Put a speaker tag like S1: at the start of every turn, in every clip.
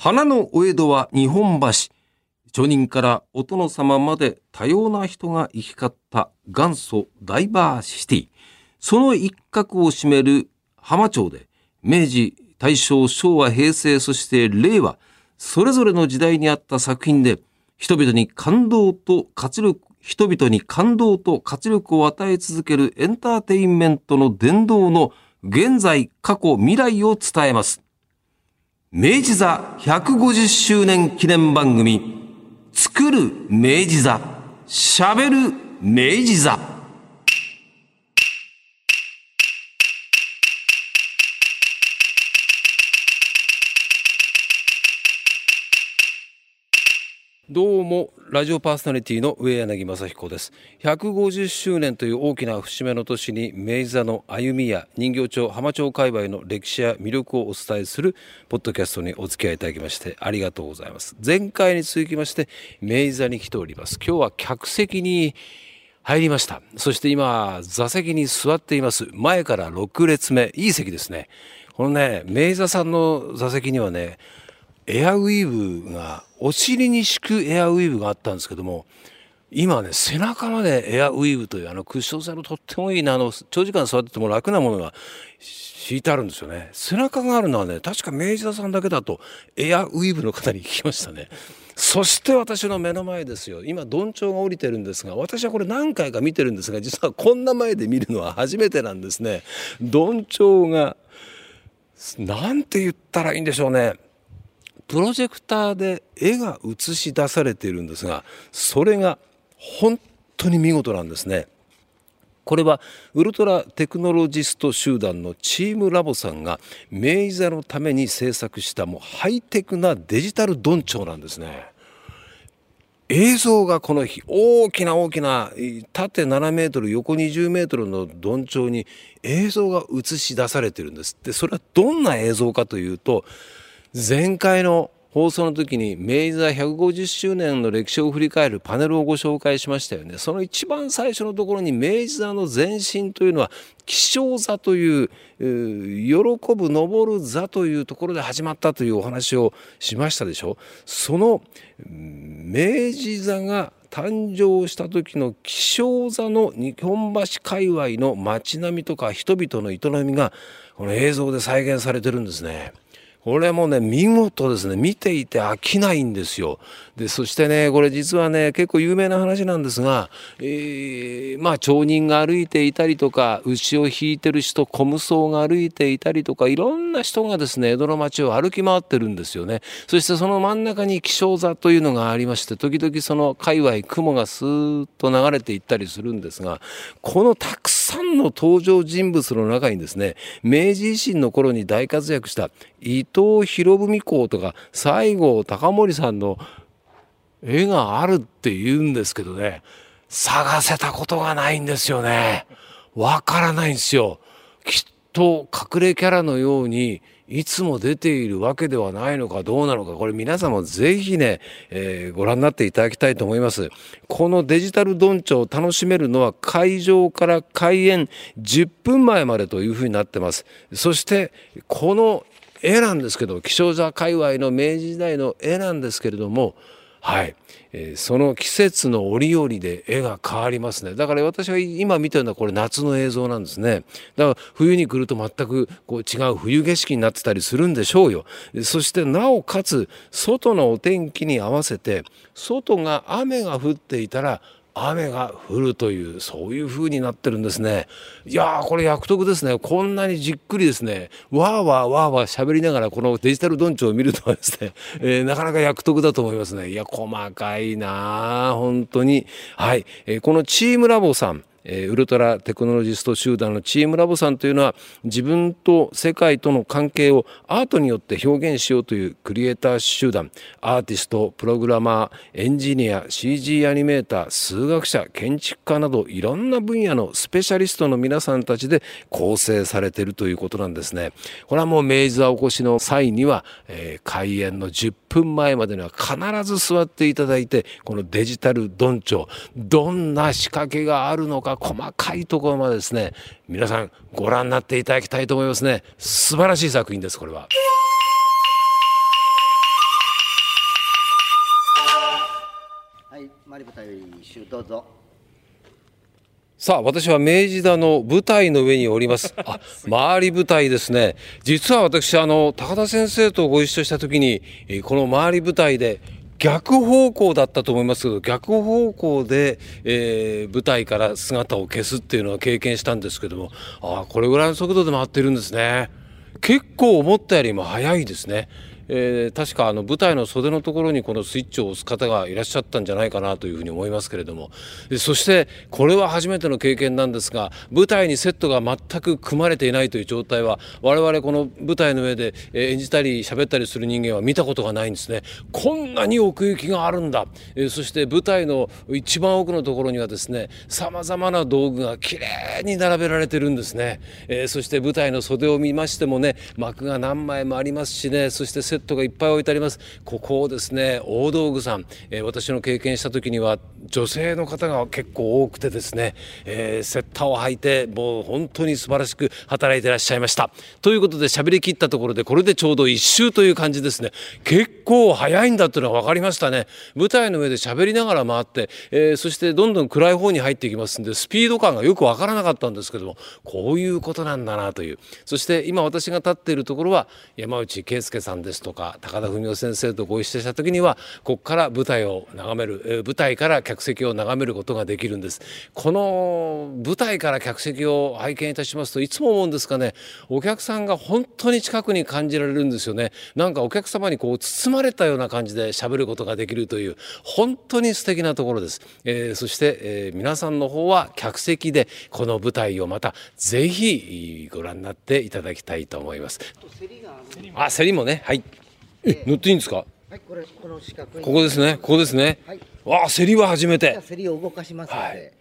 S1: 花のお江戸は日本橋。町人からお殿様まで多様な人が行き交った元祖ダイバーシティ。その一角を占める浜町で、明治、大正、昭和、平成、そして令和、それぞれの時代にあった作品で、人々に感動と活力、人々に感動と活力を与え続けるエンターテインメントの殿堂の現在、過去、未来を伝えます。明治座150周年記念番組、作る明治座、喋る明治座。どうもラジオパーソナリティの上柳正彦です。150周年という大きな節目の年に明治座の歩みや人形町浜町界隈の歴史や魅力をお伝えするポッドキャストにお付き合いいただきましてありがとうございます。前回に続きまして明治座に来ております。今日は客席に入りました。そして今座席に座っています。前から6列目。いい席ですね。このね明治座さんの座席にはねエアウィーブがお尻に敷くエアウィーブがあったんですけども今ね背中までエアウィーブというあのクッション性のとってもいいなあの長時間座ってても楽なものが敷いてあるんですよね。背中があるのはね確か明治座さんだけだとエアウィーブの方に聞きましたね。そして私の目の前ですよ。今どんちょうが降りてるんですが私はこれ何回か見てるんですが実はこんな前で見るのは初めてなんですね。どんちょうがなんて言ったらいいんでしょうね。プロジェクターで絵が映し出されているんですがそれが本当に見事なんですね。これはウルトラテクノロジスト集団のチームラボさんが明治座のために制作したもうハイテクなデジタルドンチョウなんですね。映像がこの日大きな大きな縦7メートル横20メートルのどんちょうに映像が映し出されているんです。でそれはどんな映像かというと前回の放送の時に明治座150周年の歴史を振り返るパネルをご紹介しましたよね。その一番最初のところに明治座の前身というのは気象座という喜ぶ登る座というところで始まったというお話をしましたでしょ。その明治座が誕生した時の気象座の日本橋界隈の街並みとか人々の営みがこの映像で再現されてるんですね。これもね見事ですね見ていて飽きないんですよ。でそしてねこれ実はね結構有名な話なんですが、えー、まあ町人が歩いていたりとか牛を引いてる人小無双が歩いていたりとかいろんな人がですね江戸の町を歩き回ってるんですよね。そしてその真ん中に気象座というのがありまして時々その界隈雲がスーッと流れていったりするんですがこのたくさんの登場人物の中にですね明治維新の頃に大活躍した伊藤博文公とか西郷隆盛さんの絵があるって言うんですけどね探せたことがないんですよね。わからないんですよ。きっと隠れキャラのようにいつも出ているわけではないのかどうなのかこれ皆さんもぜひね、えー、ご覧になっていただきたいと思います。このデジタルドンチョを楽しめるのは会場から開演10分前までというふうになってます。そしてこの絵なんですけど気象座界隈の明治時代の絵なんですけれどもはい、えー、その季節の折々で絵が変わりますね。だから私が今見てるのはこれ夏の映像なんですね。だから冬に来ると全くこう違う冬景色になってたりするんでしょうよ。そしてなおかつ外のお天気に合わせて外が雨が降っていたら雨が降るというそういう風になってるんですね。いやーこれ役得ですね。こんなにじっくりですね。わーわーわーわー喋りながらこのデジタルドンチを見るとはですね、えー、なかなか役得だと思いますね。いや細かいな本当に。はい、えー、このチームラボさん。ウルトラテクノロジスト集団のチームラボさんというのは自分と世界との関係をアートによって表現しようというクリエイター集団アーティストプログラマーエンジニア CG アニメーター数学者建築家などいろんな分野のスペシャリストの皆さんたちで構成されているということなんですね。これはもう明治座お越しの際には、えー、開演の10分前までには必ず座っていただいてこのデジタルドンチョどんな仕掛けがあるのかか細かいところまでですね皆さんご覧になっていただきたいと思いますね。素晴らしい作品ですこれは。さあ私は明治座の舞台の上におります。あ回り舞台ですね。実は私あの高田先生とご一緒した時にこの周り舞台で逆方向だったと思いますけど、逆方向で、えー舞台から姿を消すっていうのは経験したんですけども、ああ、これぐらいの速度で回ってるんですね。結構思ったよりも速いですね。えー確かあの舞台の袖のところにこのスイッチを押す方がいらっしゃったんじゃないかなというふうに思いますけれども。そしてこれは初めての経験なんですが舞台にセットが全く組まれていないという状態は我々この舞台の上でえ演じたり喋ったりする人間は見たことがないんですね。こんなに奥行きがあるんだ、えーそして舞台の一番奥のところにはですねさまざまな道具がきれいに並べられてるんですね、えーそして舞台の袖を見ましてもね幕が何枚もありますしねそしてセットがいっぱい置いてあります。ここをですね大道具さん、えー私の経験した時には女性の方が結構多くてですね、えーセッターを履いてもう本当に素晴らしく働いてらっしゃいました。ということで喋り切ったところでこれでちょうど一周という感じですね。結構早いんだっていうのが分かりましたね。舞台の上で喋りながら回って、えーそしてどんどん暗い方に入っていきますんでスピード感がよく分からなかったんですけどもこういうことなんだなという。そして今私が立っているところは山内圭介さんですと。とか高田文夫先生とご一緒した時にはここから舞台を眺める、え舞台から客席を眺めることができるんです。この舞台から客席を拝見いたしますといつも思うんですがね。お客さんが本当に近くに感じられるんですよね。なんかお客様にこう包まれたような感じで喋ることができるという本当に素敵なところです、えーそして、えー皆さんの方は客席でこの舞台をまたぜひご覧になっていただきたいと思います。あ競りもね。はい。え塗っていいんですか？
S2: はいこれこの四角い。
S1: ここですね。ここですね、
S2: はい。
S1: わあ競りは初めて。
S2: 競りを動かしますので。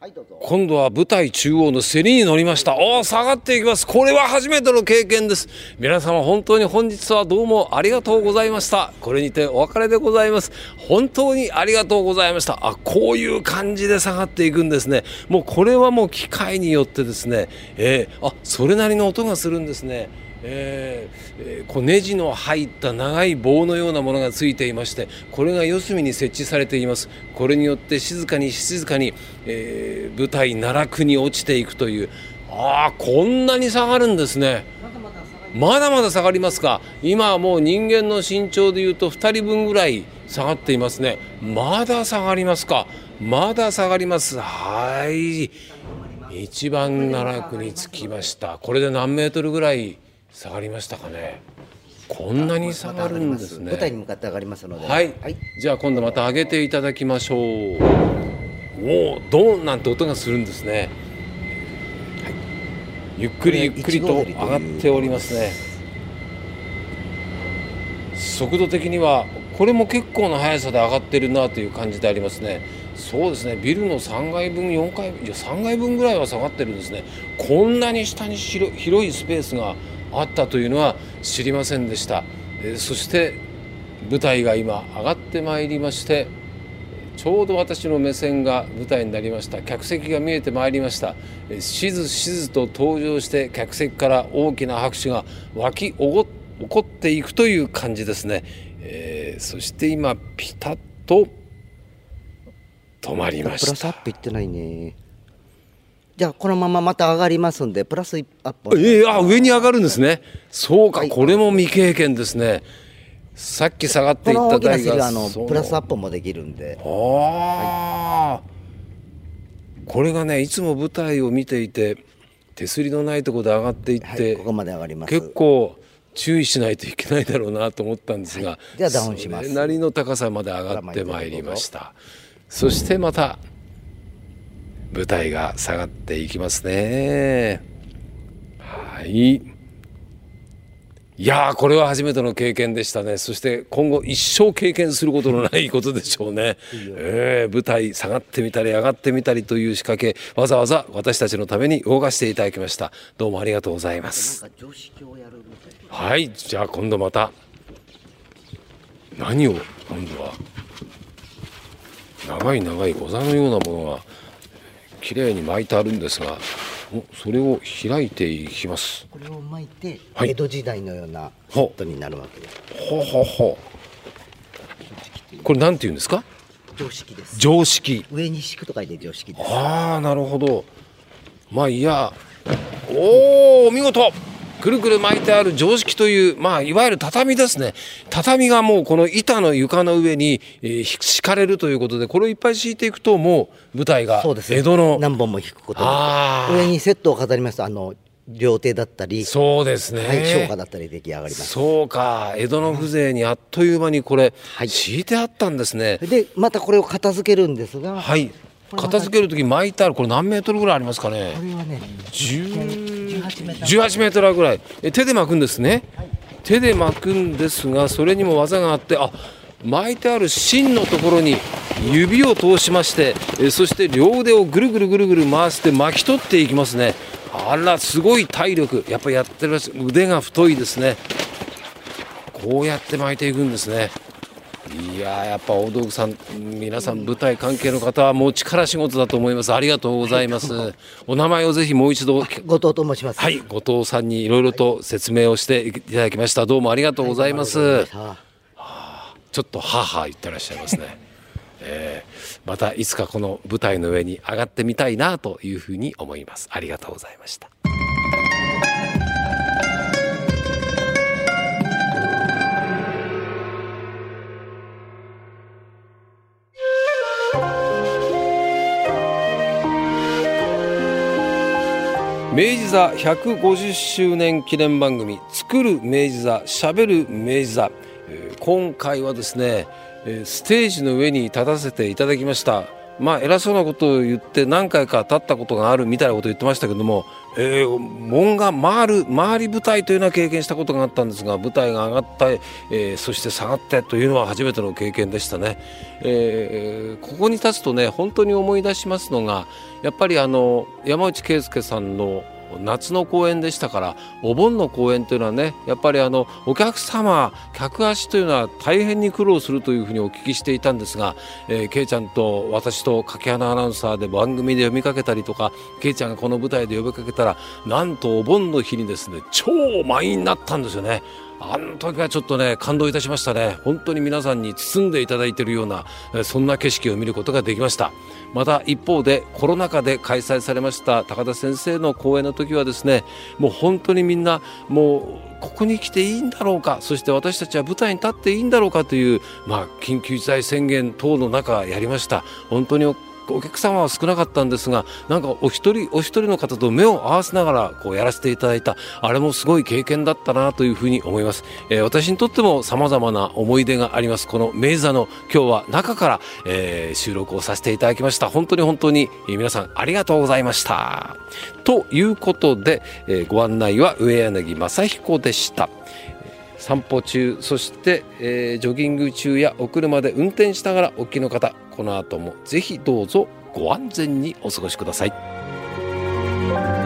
S2: はい、どうぞ。
S1: 今度は舞台中央の競りに乗りました。おお下がっていきます。これは初めての経験です。皆様本当に本日はどうもありがとうございました。これにてお別れでございます。本当にありがとうございました。あこういう感じで下がっていくんですね。もうこれはもう機械によってですね。えーあそれなりの音がするんですねえーえーこうネジの入った長い棒のようなものがついていましてこれが四隅に設置されています。これによって静かに静かに、えー舞台奈落に落ちていくという。ああこんなに下がるんですね。まだまだ下がりますか。今はもう人間の身長でいうと2人分ぐらい下がっていますね。まだ下がりますか。まだ下がります。はい。一番奈落に着きました。これで何メートルぐらい下がりましたかね。こんなに下がるんですね。
S2: 舞台に向かって上がりますので。
S1: はい、
S2: はい、
S1: じゃあ今度また上げていただきましょう。おおドーンなんて音がするんですね、はい、ゆっくりゆっくりと上がっておりますね。速度的にはこれも結構な速さで上がってるなという感じでありますね。そうですね。ビルの3階分4階いや3階分ぐらいは下がってるんですね。こんなに下に広広いスペースがあったというのは知りませんでした、えそして舞台が今上がってまいりましてちょうど私の目線が舞台になりました。客席が見えてまいりました。しずしずと登場して客席から大きな拍手が湧き起こっていくという感じですね、えーそして今ピタッと止まりま
S2: プラス
S1: した
S2: アップいってないね。じゃあこのまままた上がりますんでプラスアップ
S1: えー、あ上に上がるんですね。そうか、
S2: はい。
S1: これも未経験ですね。さっき下がっていった
S2: 大きな競りはあのプラスアップもできるんで。
S1: ああ、これがねいつも舞台を見ていて手すりのないところで上がっていって、
S2: はいここまで上がります。
S1: 結構注意しないといけないだろうなと思ったんですが、
S2: ではダウンします。
S1: それなりの高さまで上がってまいりました。そしてまた舞台が下がっていきますね。はい。いやーこれは初めての経験でしたね。そして今後一生経験することのないことでしょうね。えー舞台下がってみたり上がってみたりという仕掛けわざわざ私たちのために動かしていただきました。どうもありがとうございます。はい。じゃあ今度また。何を今度は。長い長い御座のようなものがきれいに巻いてあるんですがおそれを開いていきます。
S2: これを巻いて
S1: はい。
S2: 江戸時代のようなセットになるわけです。
S1: ほうほうほう。これなんて言うんですか？
S2: 常識です。
S1: 常識。
S2: 上に敷くと書いて常識です。
S1: ああなるほど。まあいや。おおお見事くるくる巻いてある常識という、まあ、いわゆる畳ですね。畳がもうこの板の床の上に、えー、敷かれるということでこれをいっぱい敷いていくともう舞台が
S2: そうです
S1: 江戸の
S2: 何本も引くこと上にセットを飾りますとあの料亭だったり
S1: そうですね、
S2: はい、商家だったり出来上がります。
S1: そうか。江戸の風情にあっという間にこれ、
S2: はい。
S1: 敷いてあったんですね。
S2: でまたこれを片付けるんですが、
S1: はい。片付ける時巻いてある。これ何メートルぐらいありますかね。
S2: これはね
S1: 10
S2: 18メートル。
S1: ぐらい。え手で巻くんですね、手で巻くんですがそれにも技があってあ巻いてある芯のところに指を通しましてえそして両腕をぐるぐるぐるぐる回して巻き取っていきますね。あらすごい体力。やっぱやってるらしい腕が太いですね。こうやって巻いていくんですね。いやーやっぱ大道具さん皆さん舞台関係の方はもう力仕事だと思います。ありがとうございます、お名前をぜひもう一度
S2: 後藤と申します。
S1: はい。後藤さんにいろいろと説明をしていただきました。どうもありがとうございます、
S2: はいあ
S1: ちょっとはあはあ言ってらっしゃいますね、えーまたいつかこの舞台の上に上がってみたいなというふうに思います。ありがとうございました明治座150周年記念番組「作る明治座しゃべる明治座」今回はですねステージの上に立たせていただきました。まあ偉そうなことを言って何回か立ったことがあるみたいなことを言ってましたけども、えー門が回る回り舞台というのは経験したことがあったんですが舞台が上がった、えーそして下がってというのは初めての経験でしたね、えーここに立つとね本当に思い出しますのがやっぱりあの山内圭介さんの夏の公演でしたからお盆の公演というのはねやっぱりあのお客様客足というのは大変に苦労するというふうにお聞きしていたんですが、えー、ケイちゃんと私と柿花アナウンサーで番組で呼びかけたりとかけいちゃんがこの舞台で呼びかけたらなんとお盆の日にですね超満員になったんですよね。あの時はちょっとね感動いたしましたね。本当に皆さんに包んでいただいているようなそんな景色を見ることができました。また一方でコロナ禍で開催されました高田先生の講演の時はですねもう本当にみんなもうここに来ていいんだろうかそして私たちは舞台に立っていいんだろうかという、まあ、緊急事態宣言等の中やりました。本当にお客様は少なかったんですがなんかお一人お一人の方と目を合わせながらこうやらせていただいた。あれもすごい経験だったなというふうに思います、えー私にとっても様々な思い出があります。この明座の今日は中から、えー収録をさせていただきました。本当に本当に、皆さんありがとうございました。ということで、えーご案内は上柳正彦でした。散歩中そして、えージョギング中やお車で運転しながらお聞きの方この後もぜひどうぞご安全にお過ごしください。